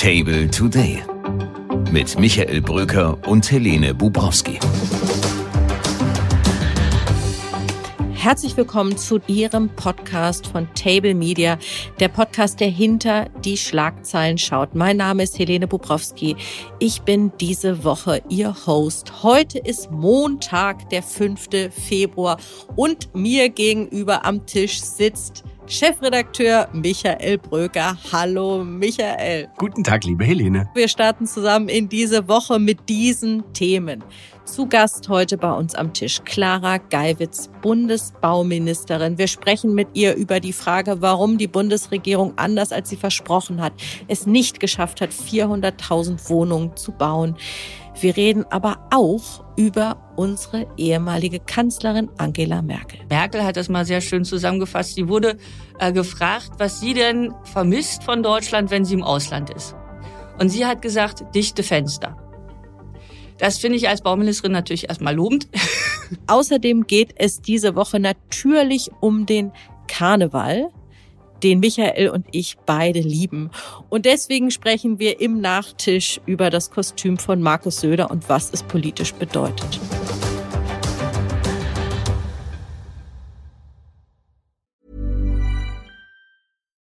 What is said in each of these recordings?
Table Today mit Michael Bröker und Helene Bubrowski. Herzlich willkommen zu Ihrem Podcast von Table Media, der Podcast, der hinter die Schlagzeilen schaut. Mein Name ist Helene Bubrowski. Ich bin diese Woche Ihr Host. Heute ist Montag, der 5. Februar und mir gegenüber am Tisch sitzt Chefredakteur Michael Bröker. Hallo Michael. Guten Tag, liebe Helene. Wir starten zusammen in diese Woche mit diesen Themen. Zu Gast heute bei uns am Tisch Clara Geiwitz, Bundesbauministerin. Wir sprechen mit ihr über die Frage, warum die Bundesregierung anders als sie versprochen hat, es nicht geschafft hat, 400.000 Wohnungen zu bauen. Wir reden aber auch über unsere ehemalige Kanzlerin Angela Merkel. Merkel hat das mal sehr schön zusammengefasst. Sie wurde äh, gefragt, was sie denn vermisst von Deutschland, wenn sie im Ausland ist. Und sie hat gesagt, dichte Fenster. Das finde ich als Bauministerin natürlich erstmal lobend. Außerdem geht es diese Woche natürlich um den Karneval den Michael und ich beide lieben. Und deswegen sprechen wir im Nachtisch über das Kostüm von Markus Söder und was es politisch bedeutet.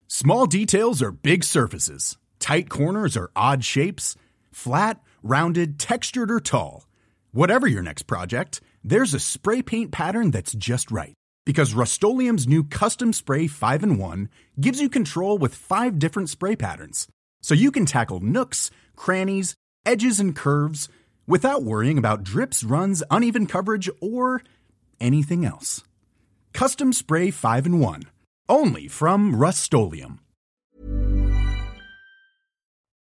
Small details are big surfaces. Tight corners are odd shapes. Flat, rounded, textured or tall. Whatever your next project, there's a spray paint pattern that's just right. Because Rust new Custom Spray 5 in 1 gives you control with five different spray patterns. So you can tackle nooks, crannies, edges, and curves without worrying about drips, runs, uneven coverage, or anything else. Custom Spray 5 in 1. Only from Rust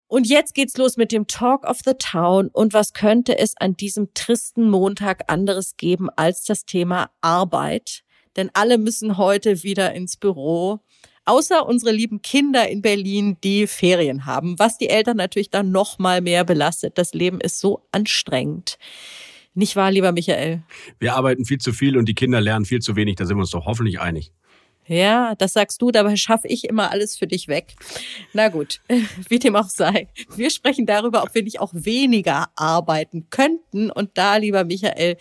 Und jetzt geht's los mit dem Talk of the Town. Und was könnte es an diesem tristen Montag anderes geben als das Thema Arbeit? Denn alle müssen heute wieder ins Büro. Außer unsere lieben Kinder in Berlin, die Ferien haben, was die Eltern natürlich dann noch mal mehr belastet. Das Leben ist so anstrengend. Nicht wahr, lieber Michael? Wir arbeiten viel zu viel und die Kinder lernen viel zu wenig. Da sind wir uns doch hoffentlich einig. Ja, das sagst du, dabei schaffe ich immer alles für dich weg. Na gut, wie dem auch sei. Wir sprechen darüber, ob wir nicht auch weniger arbeiten könnten. Und da, lieber Michael,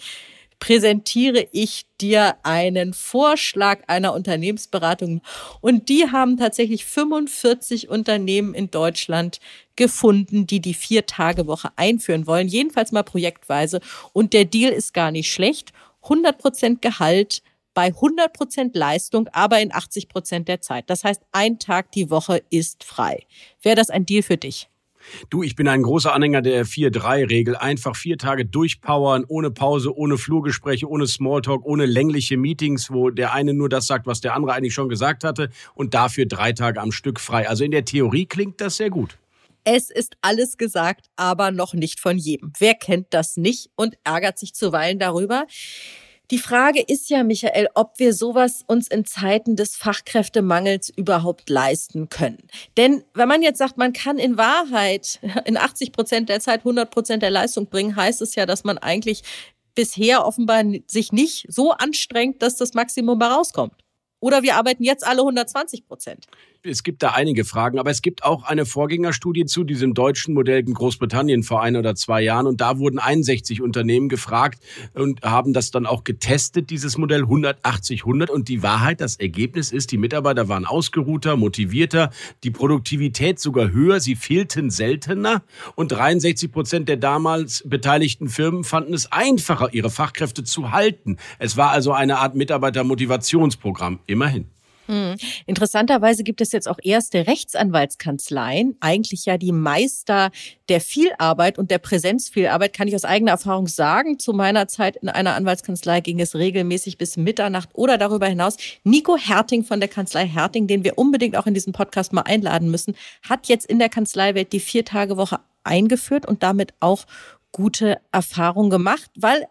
präsentiere ich dir einen Vorschlag einer Unternehmensberatung. Und die haben tatsächlich 45 Unternehmen in Deutschland gefunden, die die Vier-Tage-Woche einführen wollen. Jedenfalls mal projektweise. Und der Deal ist gar nicht schlecht. 100 Prozent Gehalt bei 100 Prozent Leistung, aber in 80 Prozent der Zeit. Das heißt, ein Tag die Woche ist frei. Wäre das ein Deal für dich? Du, ich bin ein großer Anhänger der 4-3-Regel. Einfach vier Tage durchpowern, ohne Pause, ohne Flurgespräche, ohne Smalltalk, ohne längliche Meetings, wo der eine nur das sagt, was der andere eigentlich schon gesagt hatte und dafür drei Tage am Stück frei. Also in der Theorie klingt das sehr gut. Es ist alles gesagt, aber noch nicht von jedem. Wer kennt das nicht und ärgert sich zuweilen darüber? Die Frage ist ja, Michael, ob wir sowas uns in Zeiten des Fachkräftemangels überhaupt leisten können. Denn wenn man jetzt sagt, man kann in Wahrheit in 80 Prozent der Zeit 100 Prozent der Leistung bringen, heißt es ja, dass man eigentlich bisher offenbar sich nicht so anstrengt, dass das Maximum herauskommt. Oder wir arbeiten jetzt alle 120 Prozent. Es gibt da einige Fragen, aber es gibt auch eine Vorgängerstudie zu diesem deutschen Modell in Großbritannien vor ein oder zwei Jahren und da wurden 61 Unternehmen gefragt und haben das dann auch getestet, dieses Modell 180, 100 und die Wahrheit, das Ergebnis ist, die Mitarbeiter waren ausgeruhter, motivierter, die Produktivität sogar höher, sie fehlten seltener und 63 Prozent der damals beteiligten Firmen fanden es einfacher, ihre Fachkräfte zu halten. Es war also eine Art Mitarbeitermotivationsprogramm, immerhin. Hm. Interessanterweise gibt es jetzt auch erste Rechtsanwaltskanzleien, eigentlich ja die Meister der Vielarbeit und der Präsenzvielarbeit, kann ich aus eigener Erfahrung sagen. Zu meiner Zeit in einer Anwaltskanzlei ging es regelmäßig bis Mitternacht oder darüber hinaus. Nico Herting von der Kanzlei Herting, den wir unbedingt auch in diesen Podcast mal einladen müssen, hat jetzt in der Kanzleiwelt die Vier-Tage-Woche eingeführt und damit auch gute Erfahrungen gemacht, weil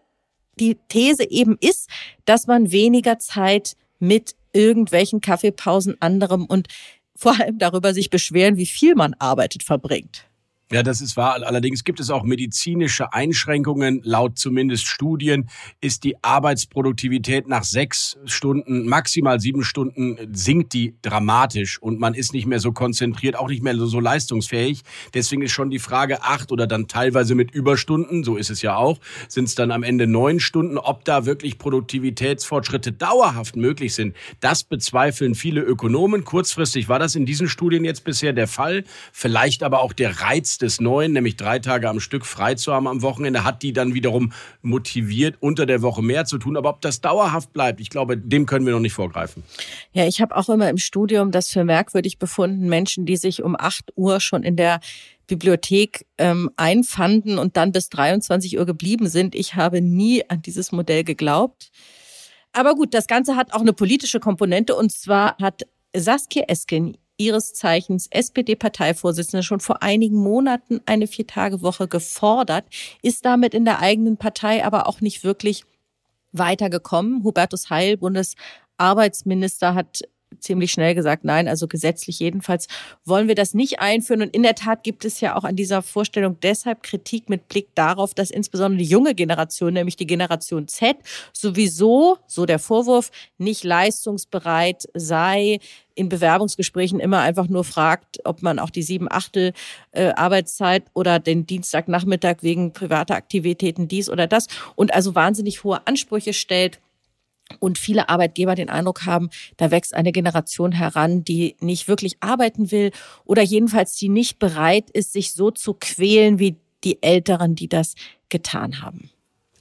die These eben ist, dass man weniger Zeit mit irgendwelchen Kaffeepausen anderem und vor allem darüber sich beschweren, wie viel man arbeitet, verbringt. Ja, das ist wahr. Allerdings gibt es auch medizinische Einschränkungen. Laut zumindest Studien ist die Arbeitsproduktivität nach sechs Stunden, maximal sieben Stunden, sinkt die dramatisch und man ist nicht mehr so konzentriert, auch nicht mehr so leistungsfähig. Deswegen ist schon die Frage acht oder dann teilweise mit Überstunden, so ist es ja auch, sind es dann am Ende neun Stunden, ob da wirklich Produktivitätsfortschritte dauerhaft möglich sind. Das bezweifeln viele Ökonomen. Kurzfristig war das in diesen Studien jetzt bisher der Fall. Vielleicht aber auch der Reiz des Neuen, nämlich drei Tage am Stück frei zu haben am Wochenende, hat die dann wiederum motiviert, unter der Woche mehr zu tun. Aber ob das dauerhaft bleibt, ich glaube, dem können wir noch nicht vorgreifen. Ja, ich habe auch immer im Studium das für merkwürdig befunden, Menschen, die sich um 8 Uhr schon in der Bibliothek ähm, einfanden und dann bis 23 Uhr geblieben sind. Ich habe nie an dieses Modell geglaubt. Aber gut, das Ganze hat auch eine politische Komponente und zwar hat Saskia Esken ihres Zeichens SPD-Parteivorsitzende schon vor einigen Monaten eine Viertagewoche gefordert, ist damit in der eigenen Partei aber auch nicht wirklich weitergekommen. Hubertus Heil, Bundesarbeitsminister, hat ziemlich schnell gesagt, nein, also gesetzlich jedenfalls wollen wir das nicht einführen. Und in der Tat gibt es ja auch an dieser Vorstellung deshalb Kritik mit Blick darauf, dass insbesondere die junge Generation, nämlich die Generation Z, sowieso, so der Vorwurf, nicht leistungsbereit sei, in Bewerbungsgesprächen immer einfach nur fragt, ob man auch die sieben Achtel äh, Arbeitszeit oder den Dienstagnachmittag wegen privater Aktivitäten dies oder das und also wahnsinnig hohe Ansprüche stellt und viele Arbeitgeber den Eindruck haben, da wächst eine Generation heran, die nicht wirklich arbeiten will oder jedenfalls die nicht bereit ist, sich so zu quälen wie die Älteren, die das getan haben.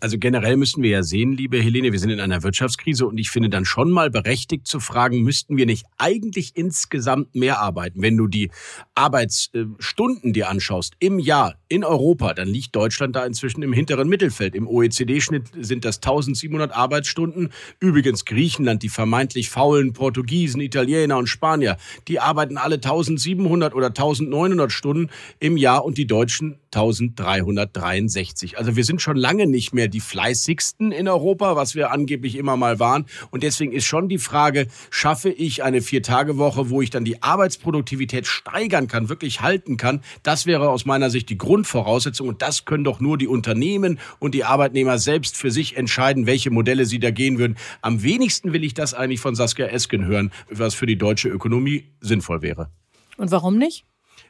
Also generell müssen wir ja sehen, liebe Helene, wir sind in einer Wirtschaftskrise und ich finde dann schon mal berechtigt zu fragen, müssten wir nicht eigentlich insgesamt mehr arbeiten? Wenn du die Arbeitsstunden dir anschaust im Jahr in Europa, dann liegt Deutschland da inzwischen im hinteren Mittelfeld. Im OECD-Schnitt sind das 1700 Arbeitsstunden. Übrigens Griechenland, die vermeintlich faulen Portugiesen, Italiener und Spanier, die arbeiten alle 1700 oder 1900 Stunden im Jahr und die Deutschen 1363. Also wir sind schon lange nicht mehr die fleißigsten in Europa, was wir angeblich immer mal waren. Und deswegen ist schon die Frage, schaffe ich eine Vier-Tage-Woche, wo ich dann die Arbeitsproduktivität steigern kann, wirklich halten kann? Das wäre aus meiner Sicht die Grundvoraussetzung. Und das können doch nur die Unternehmen und die Arbeitnehmer selbst für sich entscheiden, welche Modelle sie da gehen würden. Am wenigsten will ich das eigentlich von Saskia Esken hören, was für die deutsche Ökonomie sinnvoll wäre. Und warum nicht?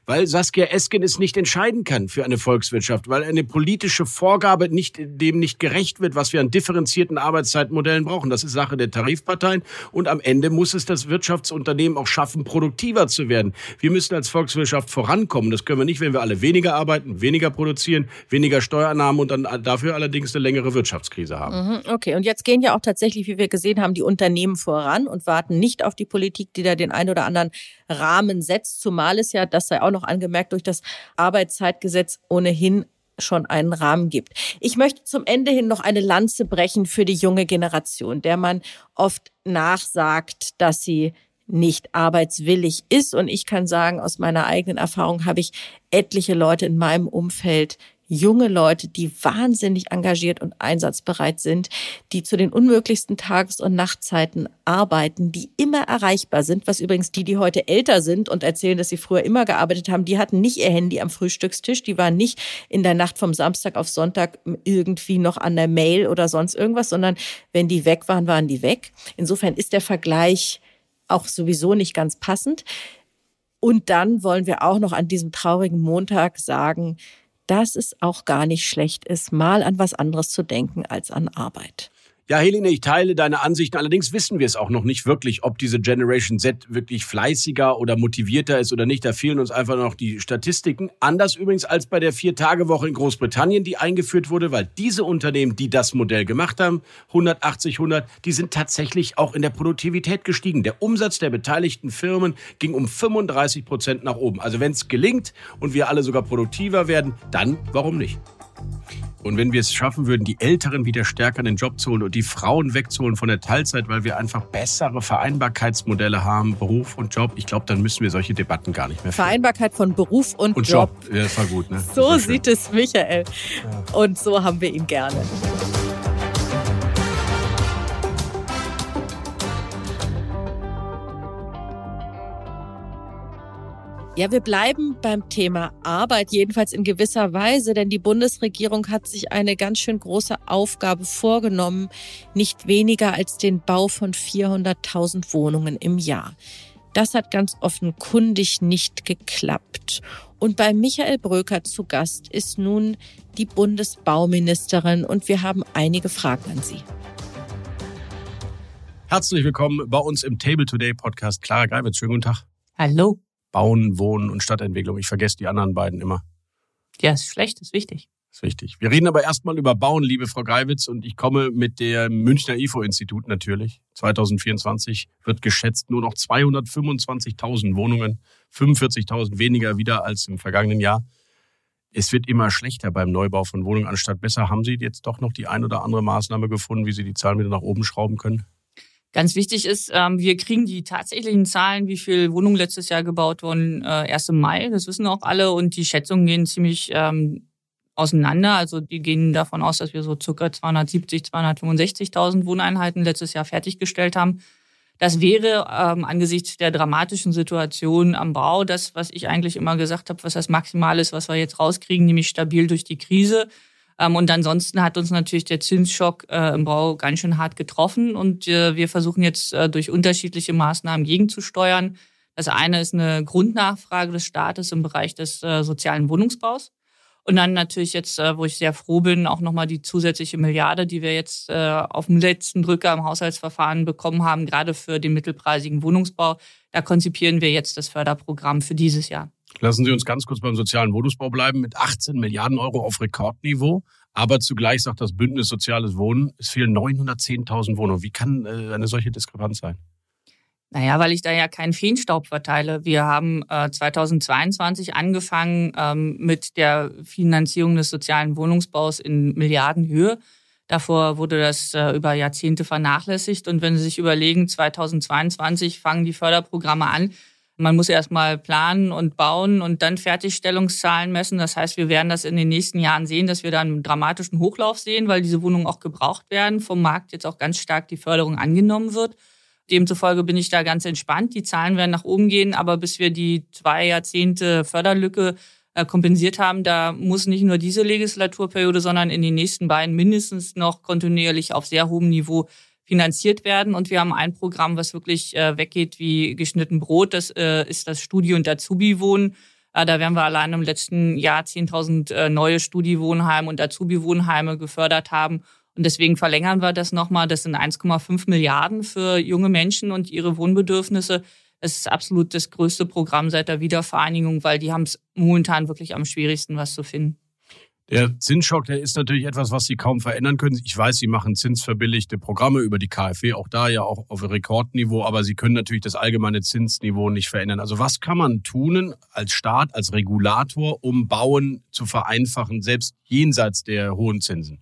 Weil Saskia Esken es nicht entscheiden kann für eine Volkswirtschaft, weil eine politische Vorgabe nicht, dem nicht gerecht wird, was wir an differenzierten Arbeitszeitmodellen brauchen. Das ist Sache der Tarifparteien und am Ende muss es das Wirtschaftsunternehmen auch schaffen, produktiver zu werden. Wir müssen als Volkswirtschaft vorankommen. Das können wir nicht, wenn wir alle weniger arbeiten, weniger produzieren, weniger Steuernahmen und dann dafür allerdings eine längere Wirtschaftskrise haben. Mhm, okay, und jetzt gehen ja auch tatsächlich, wie wir gesehen haben, die Unternehmen voran und warten nicht auf die Politik, die da den ein oder anderen Rahmen setzt, zumal es ja, das sei auch noch angemerkt, durch das Arbeitszeitgesetz ohnehin schon einen Rahmen gibt. Ich möchte zum Ende hin noch eine Lanze brechen für die junge Generation, der man oft nachsagt, dass sie nicht arbeitswillig ist. Und ich kann sagen, aus meiner eigenen Erfahrung habe ich etliche Leute in meinem Umfeld junge Leute, die wahnsinnig engagiert und einsatzbereit sind, die zu den unmöglichsten Tages- und Nachtzeiten arbeiten, die immer erreichbar sind, was übrigens die, die heute älter sind und erzählen, dass sie früher immer gearbeitet haben, die hatten nicht ihr Handy am Frühstückstisch, die waren nicht in der Nacht vom Samstag auf Sonntag irgendwie noch an der Mail oder sonst irgendwas, sondern wenn die weg waren, waren die weg. Insofern ist der Vergleich auch sowieso nicht ganz passend. Und dann wollen wir auch noch an diesem traurigen Montag sagen, dass es auch gar nicht schlecht ist, mal an was anderes zu denken als an Arbeit. Ja, Helene, ich teile deine Ansichten. Allerdings wissen wir es auch noch nicht wirklich, ob diese Generation Z wirklich fleißiger oder motivierter ist oder nicht. Da fehlen uns einfach noch die Statistiken. Anders übrigens als bei der Vier-Tage-Woche in Großbritannien, die eingeführt wurde, weil diese Unternehmen, die das Modell gemacht haben, 180, 100, die sind tatsächlich auch in der Produktivität gestiegen. Der Umsatz der beteiligten Firmen ging um 35 Prozent nach oben. Also wenn es gelingt und wir alle sogar produktiver werden, dann warum nicht? Und wenn wir es schaffen würden, die Älteren wieder stärker in den Job zu holen und die Frauen wegzuholen von der Teilzeit, weil wir einfach bessere Vereinbarkeitsmodelle haben, Beruf und Job, ich glaube, dann müssen wir solche Debatten gar nicht mehr führen. Vereinbarkeit von Beruf und, und Job. Job. Ja, das war gut. Ne? So sieht es Michael. Und so haben wir ihn gerne. Ja, wir bleiben beim Thema Arbeit, jedenfalls in gewisser Weise, denn die Bundesregierung hat sich eine ganz schön große Aufgabe vorgenommen, nicht weniger als den Bau von 400.000 Wohnungen im Jahr. Das hat ganz offenkundig nicht geklappt. Und bei Michael Bröker zu Gast ist nun die Bundesbauministerin und wir haben einige Fragen an sie. Herzlich willkommen bei uns im Table Today Podcast. Clara Greiwitz, schönen guten Tag. Hallo. Bauen, Wohnen und Stadtentwicklung. Ich vergesse die anderen beiden immer. Ja, ist schlecht, ist wichtig. Ist wichtig. Wir reden aber erstmal über Bauen, liebe Frau Greiwitz, und ich komme mit dem Münchner IFO-Institut natürlich. 2024 wird geschätzt nur noch 225.000 Wohnungen, 45.000 weniger wieder als im vergangenen Jahr. Es wird immer schlechter beim Neubau von Wohnungen anstatt besser. Haben Sie jetzt doch noch die ein oder andere Maßnahme gefunden, wie Sie die Zahlen wieder nach oben schrauben können? Ganz wichtig ist, ähm, wir kriegen die tatsächlichen Zahlen, wie viel Wohnungen letztes Jahr gebaut wurden, äh, erst im Mai. Das wissen auch alle. Und die Schätzungen gehen ziemlich ähm, auseinander. Also die gehen davon aus, dass wir so circa 270, 265.000 Wohneinheiten letztes Jahr fertiggestellt haben. Das wäre ähm, angesichts der dramatischen Situation am Bau das, was ich eigentlich immer gesagt habe, was das Maximal ist, was wir jetzt rauskriegen, nämlich stabil durch die Krise. Ähm, und ansonsten hat uns natürlich der Zinsschock äh, im Bau ganz schön hart getroffen. Und äh, wir versuchen jetzt äh, durch unterschiedliche Maßnahmen gegenzusteuern. Das eine ist eine Grundnachfrage des Staates im Bereich des sozialen Wohnungsbaus. Und dann natürlich jetzt, wo ich sehr froh bin, auch nochmal die zusätzliche Milliarde, die wir jetzt auf dem letzten Drücker im Haushaltsverfahren bekommen haben, gerade für den mittelpreisigen Wohnungsbau. Da konzipieren wir jetzt das Förderprogramm für dieses Jahr. Lassen Sie uns ganz kurz beim sozialen Wohnungsbau bleiben. Mit 18 Milliarden Euro auf Rekordniveau. Aber zugleich sagt das Bündnis Soziales Wohnen, es fehlen 910.000 Wohnungen. Wie kann äh, eine solche Diskrepanz sein? Naja, weil ich da ja keinen Feenstaub verteile. Wir haben äh, 2022 angefangen ähm, mit der Finanzierung des sozialen Wohnungsbaus in Milliardenhöhe. Davor wurde das äh, über Jahrzehnte vernachlässigt. Und wenn Sie sich überlegen, 2022 fangen die Förderprogramme an, man muss erstmal planen und bauen und dann Fertigstellungszahlen messen. Das heißt, wir werden das in den nächsten Jahren sehen, dass wir da einen dramatischen Hochlauf sehen, weil diese Wohnungen auch gebraucht werden, vom Markt jetzt auch ganz stark die Förderung angenommen wird. Demzufolge bin ich da ganz entspannt. Die Zahlen werden nach oben gehen, aber bis wir die zwei Jahrzehnte Förderlücke äh, kompensiert haben, da muss nicht nur diese Legislaturperiode, sondern in den nächsten beiden mindestens noch kontinuierlich auf sehr hohem Niveau finanziert werden. Und wir haben ein Programm, was wirklich äh, weggeht wie geschnitten Brot. Das äh, ist das Studi- und Azubi-Wohnen. Äh, da werden wir allein im letzten Jahr 10.000 äh, neue Studi-Wohnheime und Azubi-Wohnheime gefördert haben. Und deswegen verlängern wir das nochmal. Das sind 1,5 Milliarden für junge Menschen und ihre Wohnbedürfnisse. Es ist absolut das größte Programm seit der Wiedervereinigung, weil die haben es momentan wirklich am schwierigsten, was zu finden. Der Zinsschock, der ist natürlich etwas, was Sie kaum verändern können. Ich weiß, Sie machen zinsverbilligte Programme über die KfW, auch da ja auch auf Rekordniveau, aber Sie können natürlich das allgemeine Zinsniveau nicht verändern. Also was kann man tun als Staat, als Regulator, um Bauen zu vereinfachen, selbst jenseits der hohen Zinsen?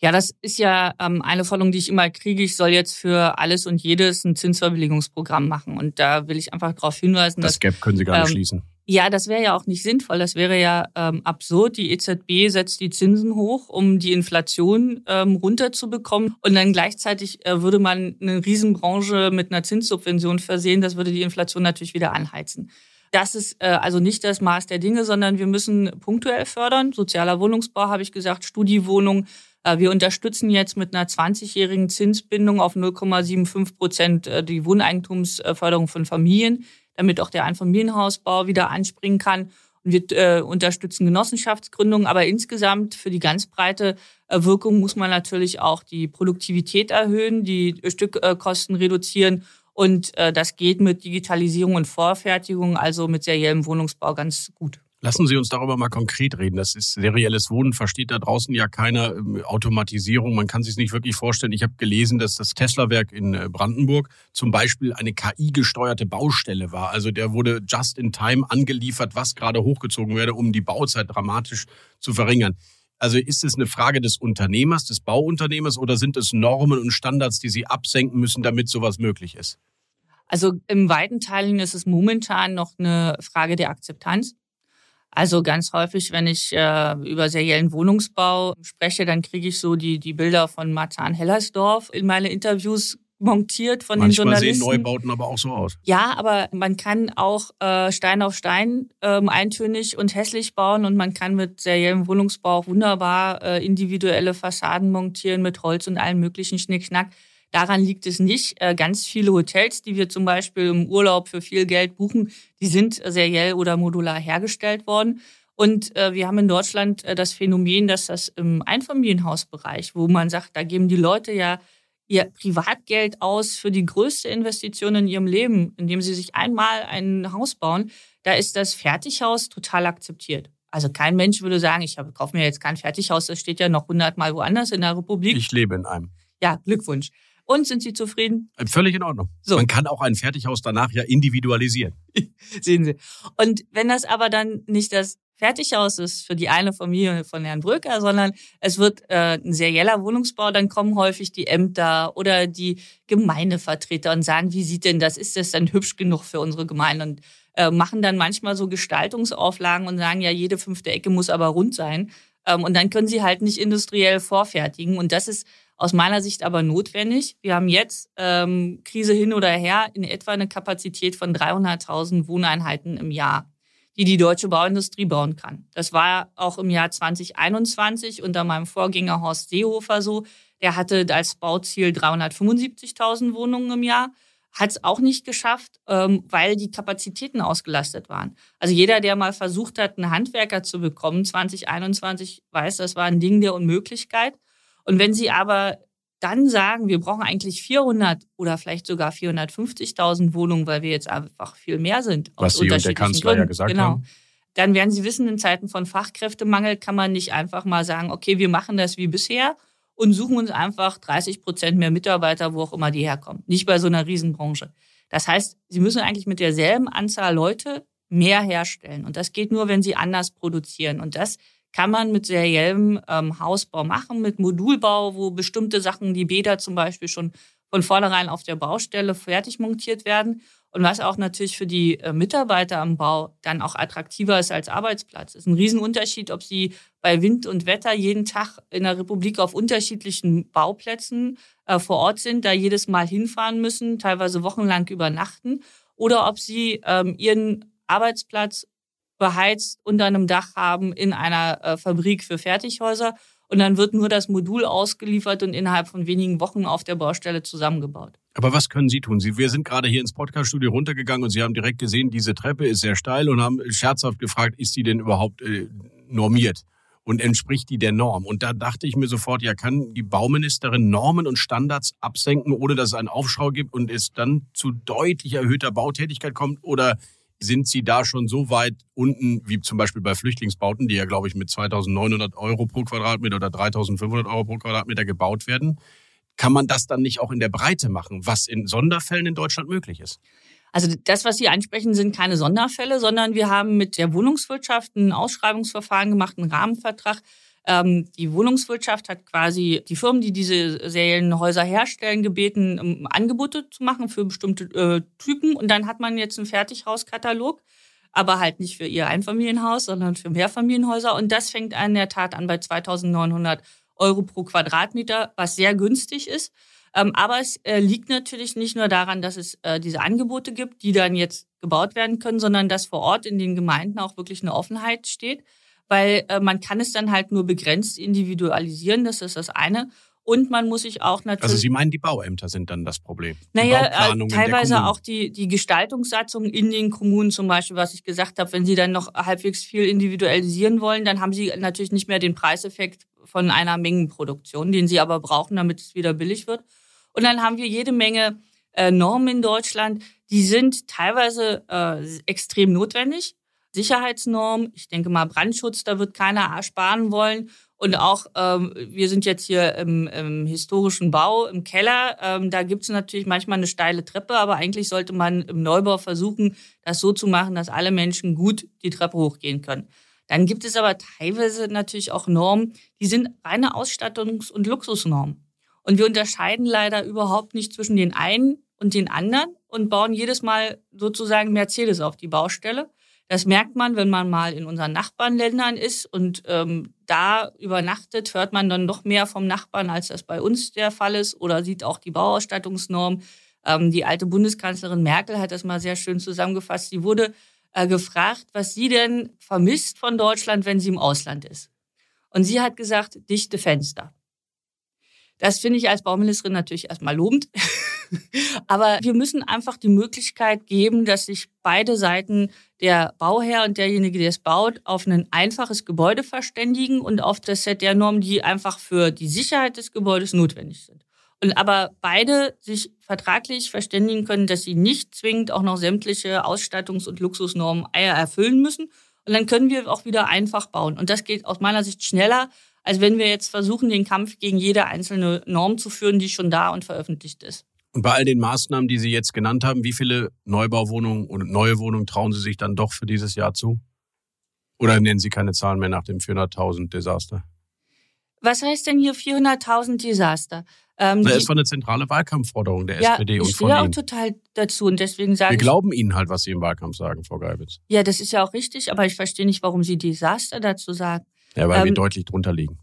Ja, das ist ja ähm, eine Forderung, die ich immer kriege. Ich soll jetzt für alles und jedes ein Zinsverbilligungsprogramm machen. Und da will ich einfach darauf hinweisen, das dass... Das Gap können Sie gar nicht ähm, schließen. Ja, das wäre ja auch nicht sinnvoll. Das wäre ja ähm, absurd. Die EZB setzt die Zinsen hoch, um die Inflation ähm, runterzubekommen. Und dann gleichzeitig äh, würde man eine Riesenbranche mit einer Zinssubvention versehen. Das würde die Inflation natürlich wieder anheizen. Das ist äh, also nicht das Maß der Dinge, sondern wir müssen punktuell fördern. Sozialer Wohnungsbau, habe ich gesagt, Studiewohnung. Äh, wir unterstützen jetzt mit einer 20-jährigen Zinsbindung auf 0,75 Prozent äh, die Wohneigentumsförderung von Familien damit auch der Einfamilienhausbau wieder anspringen kann. Und wir äh, unterstützen Genossenschaftsgründungen, aber insgesamt für die ganz breite äh, Wirkung muss man natürlich auch die Produktivität erhöhen, die Stückkosten reduzieren und äh, das geht mit Digitalisierung und Vorfertigung, also mit seriellem Wohnungsbau ganz gut. Lassen Sie uns darüber mal konkret reden. Das ist serielles Wohnen, versteht da draußen ja keiner ähm, Automatisierung. Man kann sich nicht wirklich vorstellen. Ich habe gelesen, dass das Tesla-Werk in äh, Brandenburg zum Beispiel eine KI-gesteuerte Baustelle war. Also der wurde just in time angeliefert, was gerade hochgezogen werde, um die Bauzeit dramatisch zu verringern. Also ist es eine Frage des Unternehmers, des Bauunternehmers oder sind es Normen und Standards, die Sie absenken müssen, damit sowas möglich ist? Also im weiten Teilen ist es momentan noch eine Frage der Akzeptanz. Also ganz häufig, wenn ich äh, über seriellen Wohnungsbau spreche, dann kriege ich so die, die Bilder von Marzahn-Hellersdorf in meine Interviews montiert von Manchmal den Journalisten. sehen Neubauten aber auch so aus. Ja, aber man kann auch äh, Stein auf Stein ähm, eintönig und hässlich bauen und man kann mit seriellem Wohnungsbau auch wunderbar äh, individuelle Fassaden montieren mit Holz und allem möglichen Schnickschnack. Daran liegt es nicht. Äh, ganz viele Hotels, die wir zum Beispiel im Urlaub für viel Geld buchen, die sind seriell oder modular hergestellt worden. Und äh, wir haben in Deutschland äh, das Phänomen, dass das im Einfamilienhausbereich, wo man sagt, da geben die Leute ja ihr Privatgeld aus für die größte Investition in ihrem Leben, indem sie sich einmal ein Haus bauen, da ist das Fertighaus total akzeptiert. Also kein Mensch würde sagen, ich kaufe mir jetzt kein Fertighaus, das steht ja noch hundertmal woanders in der Republik. Ich lebe in einem. Ja, Glückwunsch. Und sind Sie zufrieden? Völlig in Ordnung. So. Man kann auch ein Fertighaus danach ja individualisieren. Sehen Sie. Und wenn das aber dann nicht das Fertighaus ist für die eine Familie von Herrn Bröcker, sondern es wird äh, ein serieller Wohnungsbau, dann kommen häufig die Ämter oder die Gemeindevertreter und sagen, wie sieht denn das, ist das denn hübsch genug für unsere Gemeinde? Und äh, machen dann manchmal so Gestaltungsauflagen und sagen, ja, jede fünfte Ecke muss aber rund sein. Ähm, und dann können sie halt nicht industriell vorfertigen. Und das ist aus meiner Sicht aber notwendig. Wir haben jetzt, ähm, Krise hin oder her, in etwa eine Kapazität von 300.000 Wohneinheiten im Jahr die die deutsche Bauindustrie bauen kann. Das war auch im Jahr 2021 unter meinem Vorgänger Horst Seehofer so. Der hatte als Bauziel 375.000 Wohnungen im Jahr. Hat es auch nicht geschafft, ähm, weil die Kapazitäten ausgelastet waren. Also jeder, der mal versucht hat, einen Handwerker zu bekommen, 2021 weiß, das war ein Ding der Unmöglichkeit. Und wenn Sie aber dann sagen, wir brauchen eigentlich 400 oder vielleicht sogar 450.000 Wohnungen, weil wir jetzt einfach viel mehr sind. Was Sie und der Kanzler Gründen. ja gesagt genau. haben. Dann werden Sie wissen, in Zeiten von Fachkräftemangel kann man nicht einfach mal sagen, okay, wir machen das wie bisher und suchen uns einfach 30 Prozent mehr Mitarbeiter, wo auch immer die herkommen. Nicht bei so einer Riesenbranche. Das heißt, Sie müssen eigentlich mit derselben Anzahl Leute mehr herstellen. Und das geht nur, wenn Sie anders produzieren. Und das kann man mit seriellem ähm, Hausbau machen, mit Modulbau, wo bestimmte Sachen, die Bäder zum Beispiel schon von vornherein auf der Baustelle fertig montiert werden. Und was auch natürlich für die äh, Mitarbeiter am Bau dann auch attraktiver ist als Arbeitsplatz. Es ist ein Riesenunterschied, ob sie bei Wind und Wetter jeden Tag in der Republik auf unterschiedlichen Bauplätzen äh, vor Ort sind, da jedes Mal hinfahren müssen, teilweise wochenlang übernachten, oder ob sie ähm, ihren Arbeitsplatz beheizt unter einem Dach haben in einer äh, Fabrik für Fertighäuser. Und dann wird nur das Modul ausgeliefert und innerhalb von wenigen Wochen auf der Baustelle zusammengebaut. Aber was können Sie tun? Sie, wir sind gerade hier ins Podcaststudio runtergegangen und Sie haben direkt gesehen, diese Treppe ist sehr steil und haben scherzhaft gefragt, ist die denn überhaupt äh, normiert? Und entspricht die der Norm? Und da dachte ich mir sofort, ja, kann die Bauministerin Normen und Standards absenken, ohne dass es einen Aufschrei gibt und es dann zu deutlich erhöhter Bautätigkeit kommt? Oder sind Sie da schon so weit unten, wie zum Beispiel bei Flüchtlingsbauten, die ja, glaube ich, mit 2.900 Euro pro Quadratmeter oder 3.500 Euro pro Quadratmeter gebaut werden? Kann man das dann nicht auch in der Breite machen, was in Sonderfällen in Deutschland möglich ist? Also das, was Sie ansprechen, sind keine Sonderfälle, sondern wir haben mit der Wohnungswirtschaft ein Ausschreibungsverfahren gemacht, einen Rahmenvertrag, ähm, die Wohnungswirtschaft hat quasi die Firmen, die diese Serienhäuser herstellen, gebeten, um Angebote zu machen für bestimmte äh, Typen. Und dann hat man jetzt einen Fertighauskatalog, aber halt nicht für ihr Einfamilienhaus, sondern für Mehrfamilienhäuser. Und das fängt in der Tat an bei 2900 Euro pro Quadratmeter, was sehr günstig ist. Ähm, aber es äh, liegt natürlich nicht nur daran, dass es äh, diese Angebote gibt, die dann jetzt gebaut werden können, sondern dass vor Ort in den Gemeinden auch wirklich eine Offenheit steht weil äh, man kann es dann halt nur begrenzt individualisieren, das ist das eine. Und man muss sich auch natürlich. Also Sie meinen, die Bauämter sind dann das Problem? Naja, äh, teilweise auch die, die Gestaltungssatzung in den Kommunen zum Beispiel, was ich gesagt habe, wenn Sie dann noch halbwegs viel individualisieren wollen, dann haben Sie natürlich nicht mehr den Preiseffekt von einer Mengenproduktion, den Sie aber brauchen, damit es wieder billig wird. Und dann haben wir jede Menge äh, Normen in Deutschland, die sind teilweise äh, extrem notwendig. Sicherheitsnorm. Ich denke mal Brandschutz, da wird keiner ersparen wollen. Und auch, ähm, wir sind jetzt hier im, im historischen Bau, im Keller. Ähm, da gibt es natürlich manchmal eine steile Treppe, aber eigentlich sollte man im Neubau versuchen, das so zu machen, dass alle Menschen gut die Treppe hochgehen können. Dann gibt es aber teilweise natürlich auch Normen, die sind reine Ausstattungs- und Luxusnormen. Und wir unterscheiden leider überhaupt nicht zwischen den einen und den anderen und bauen jedes Mal sozusagen Mercedes auf die Baustelle. Das merkt man, wenn man mal in unseren Nachbarländern ist und ähm, da übernachtet, hört man dann noch mehr vom Nachbarn, als das bei uns der Fall ist oder sieht auch die Bauausstattungsnorm. Ähm, die alte Bundeskanzlerin Merkel hat das mal sehr schön zusammengefasst. Sie wurde äh, gefragt, was sie denn vermisst von Deutschland, wenn sie im Ausland ist. Und sie hat gesagt, dichte Fenster. Das finde ich als Bauministerin natürlich erstmal lobend. Aber wir müssen einfach die Möglichkeit geben, dass sich beide Seiten, der Bauherr und derjenige, der es baut, auf ein einfaches Gebäude verständigen und auf das Set der Normen, die einfach für die Sicherheit des Gebäudes notwendig sind. Und aber beide sich vertraglich verständigen können, dass sie nicht zwingend auch noch sämtliche Ausstattungs- und Luxusnormen erfüllen müssen. Und dann können wir auch wieder einfach bauen. Und das geht aus meiner Sicht schneller, als wenn wir jetzt versuchen, den Kampf gegen jede einzelne Norm zu führen, die schon da und veröffentlicht ist. Und bei all den Maßnahmen, die Sie jetzt genannt haben, wie viele Neubauwohnungen und neue Wohnungen trauen Sie sich dann doch für dieses Jahr zu? Oder nennen Sie keine Zahlen mehr nach dem 400.000 Desaster? Was heißt denn hier 400.000 Desaster? Ähm, das war eine zentrale Wahlkampfforderung der ja, SPD und ich von stehe auch Ihnen. total dazu und deswegen sage Wir ich, glauben Ihnen halt, was Sie im Wahlkampf sagen, Frau Geibitz. ja, das ist ja auch richtig, aber ich verstehe nicht, warum Sie Desaster dazu sagen. Ja, weil wir Ähm, deutlich drunter liegen.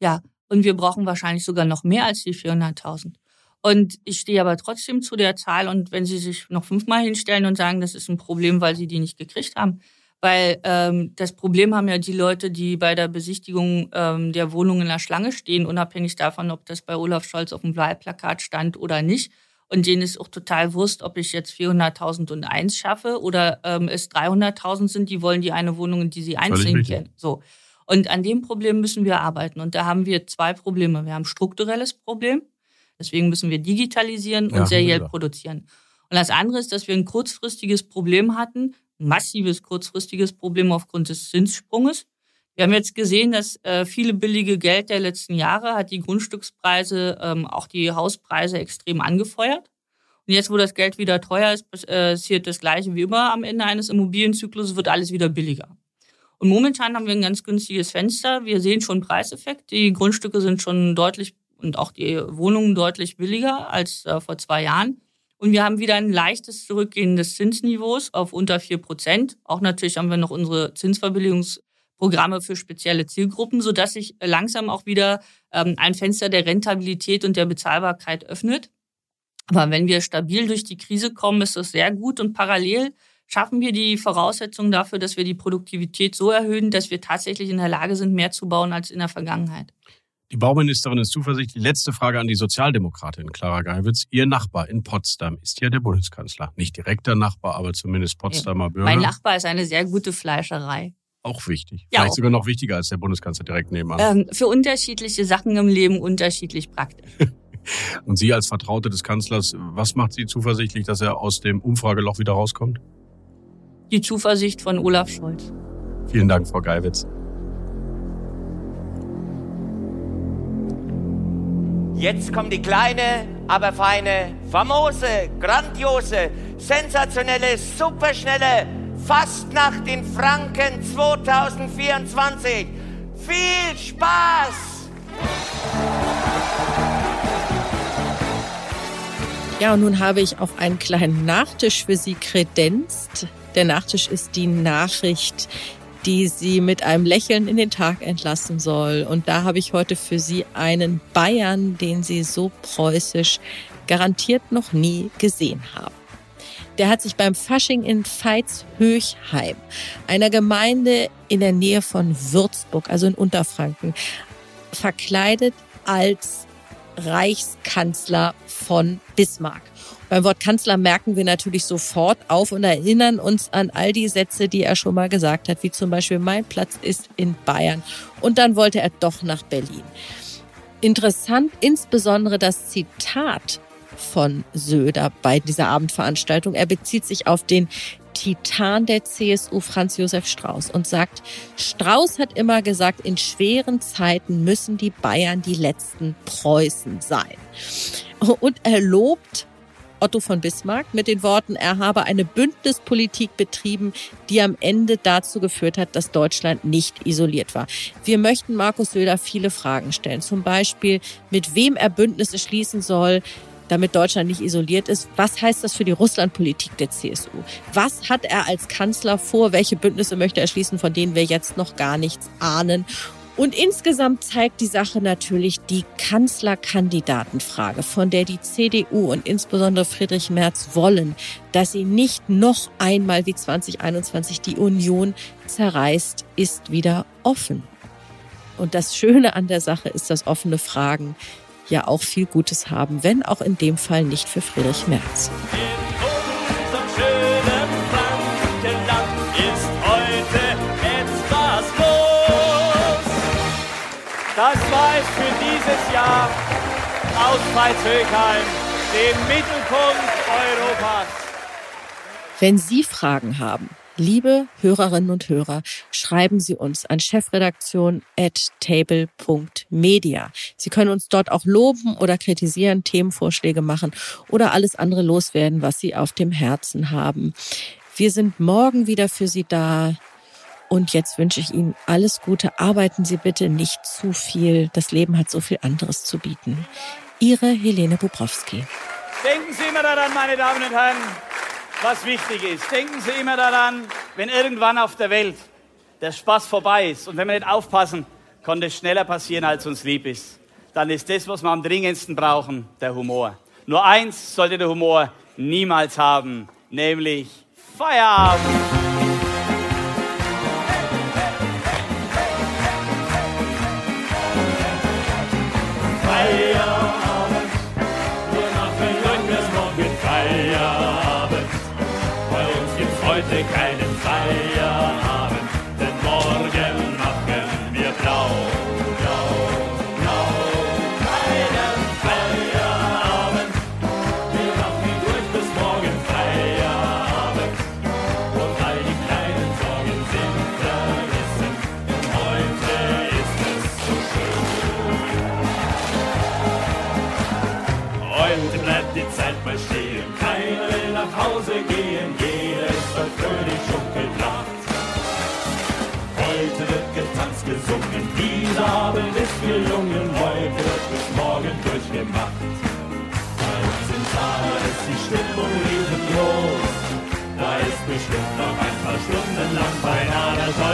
Ja, und wir brauchen wahrscheinlich sogar noch mehr als die 400.000. Und ich stehe aber trotzdem zu der Zahl und wenn Sie sich noch fünfmal hinstellen und sagen, das ist ein Problem, weil Sie die nicht gekriegt haben, weil ähm, das Problem haben ja die Leute, die bei der Besichtigung ähm, der Wohnung in der Schlange stehen, unabhängig davon, ob das bei Olaf Scholz auf dem Wahlplakat stand oder nicht. Und denen ist auch total Wurst, ob ich jetzt 400.001 schaffe oder ähm, es 300.000 sind, die wollen die eine Wohnung, in die sie einziehen können. So. Und an dem Problem müssen wir arbeiten. Und da haben wir zwei Probleme. Wir haben ein strukturelles Problem. Deswegen müssen wir digitalisieren Ja, und seriell genau. produzieren. Und das andere ist, dass wir ein kurzfristiges Problem hatten, ein massives kurzfristiges Problem aufgrund des Zinssprunges. Wir haben jetzt gesehen, dass äh, viele billige Geld der letzten Jahre hat die Grundstückspreise, ähm, auch die Hauspreise extrem angefeuert. Und jetzt, wo das Geld wieder teuer ist, äh, passiert das Gleiche wie immer am Ende eines Immobilienzyklus, wird alles wieder billiger. Und momentan haben wir ein ganz günstiges Fenster. Wir sehen schon Preiseffekt. Die Grundstücke sind schon deutlich und auch die Wohnungen deutlich billiger als äh, vor zwei Jahren. Und wir haben wieder ein leichtes Zurückgehen des Zinsniveaus auf unter vier Prozent. Auch natürlich haben wir noch unsere Zinsverbilligungsprogramme für spezielle Zielgruppen, sodass sich langsam auch wieder ähm, ein Fenster der Rentabilität und der Bezahlbarkeit öffnet. Aber wenn wir stabil durch die Krise kommen, ist das sehr gut und parallel schaffen wir die Voraussetzungen dafür, dass wir die Produktivität so erhöhen, dass wir tatsächlich in der Lage sind, mehr zu bauen als in der Vergangenheit. Die Bauministerin ist zuversichtlich. Letzte Frage an die Sozialdemokratin Clara Geiwitz. Ihr Nachbar in Potsdam ist ja der Bundeskanzler. Nicht direkter Nachbar, aber zumindest Potsdamer Bürger. Mein Nachbar ist eine sehr gute Fleischerei. auch wichtig. Ja, Vielleicht auch. sogar noch wichtiger als der Bundeskanzler direkt nebenan. Ähm, für unterschiedliche Sachen im Leben unterschiedlich praktisch. Und Sie als Vertraute des Kanzlers, was macht Sie zuversichtlich, dass er aus dem Umfrageloch wieder rauskommt? Die Zuversicht von Olaf Scholz. Vielen Dank, Frau Geiwitz. Jetzt kommt die kleine, aber feine, famose, grandiose, sensationelle, superschnelle Fastnacht in Franken 2024. Viel Spaß! Ja, und nun habe ich auch einen kleinen Nachtisch für Sie kredenzt. Der Nachtisch ist die Nachricht, die Sie mit einem Lächeln in den Tag entlassen soll. Und da habe ich heute für Sie einen Bayern, den Sie so preußisch garantiert noch nie gesehen haben. Der hat sich beim Fasching in Veitshöchheim, einer Gemeinde in der Nähe von Würzburg, also in Unterfranken, verkleidet als Reichskanzler von Bismarck. Beim Wort Kanzler merken wir natürlich sofort auf und erinnern uns an all die Sätze, die er schon mal gesagt hat, wie zum Beispiel mein Platz ist in Bayern. Und dann wollte er doch nach Berlin. Interessant insbesondere das Zitat von Söder bei dieser Abendveranstaltung. Er bezieht sich auf den Titan der CSU, Franz Josef Strauß, und sagt, Strauß hat immer gesagt, in schweren Zeiten müssen die Bayern die letzten Preußen sein. Und er lobt Otto von Bismarck mit den Worten, er habe eine Bündnispolitik betrieben, die am Ende dazu geführt hat, dass Deutschland nicht isoliert war. Wir möchten Markus Söder viele Fragen stellen, zum Beispiel, mit wem er Bündnisse schließen soll, damit Deutschland nicht isoliert ist. Was heißt das für die Russlandpolitik der CSU? Was hat er als Kanzler vor? Welche Bündnisse möchte er schließen, von denen wir jetzt noch gar nichts ahnen? Und insgesamt zeigt die Sache natürlich die Kanzlerkandidatenfrage, von der die CDU und insbesondere Friedrich Merz wollen, dass sie nicht noch einmal wie 2021 die Union zerreißt, ist wieder offen. Und das Schöne an der Sache ist, dass offene Fragen ja auch viel Gutes haben, wenn auch in dem Fall nicht für Friedrich Merz. Jahr aus Pfalz-Höchheim, dem Mittelpunkt Europas. Wenn Sie Fragen haben, liebe Hörerinnen und Hörer, schreiben Sie uns an chefredaktion at table.media. Sie können uns dort auch loben oder kritisieren, Themenvorschläge machen oder alles andere loswerden, was Sie auf dem Herzen haben. Wir sind morgen wieder für Sie da. Und jetzt wünsche ich Ihnen alles Gute. Arbeiten Sie bitte nicht zu viel. Das Leben hat so viel anderes zu bieten. Ihre Helene Bubrowski. Denken Sie immer daran, meine Damen und Herren, was wichtig ist. Denken Sie immer daran, wenn irgendwann auf der Welt der Spaß vorbei ist und wenn wir nicht aufpassen, kann das schneller passieren, als uns lieb ist. Dann ist das, was wir am dringendsten brauchen, der Humor. Nur eins sollte der Humor niemals haben, nämlich Feierabend.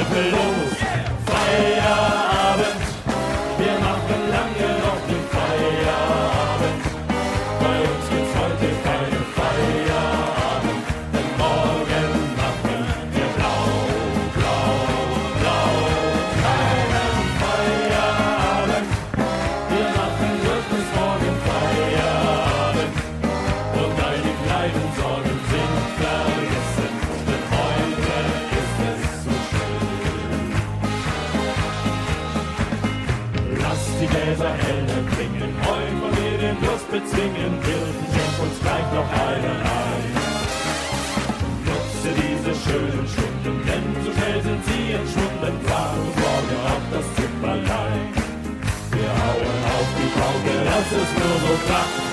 Beinahe der singen will, schenk uns gleich noch einen ein. Nutze diese schönen Stunden, denn so schnell sind sie entschwunden. Fahr uns morgen auf das Zimmerlein. Wir hauen auf die Pauke, das ist nur so kracht.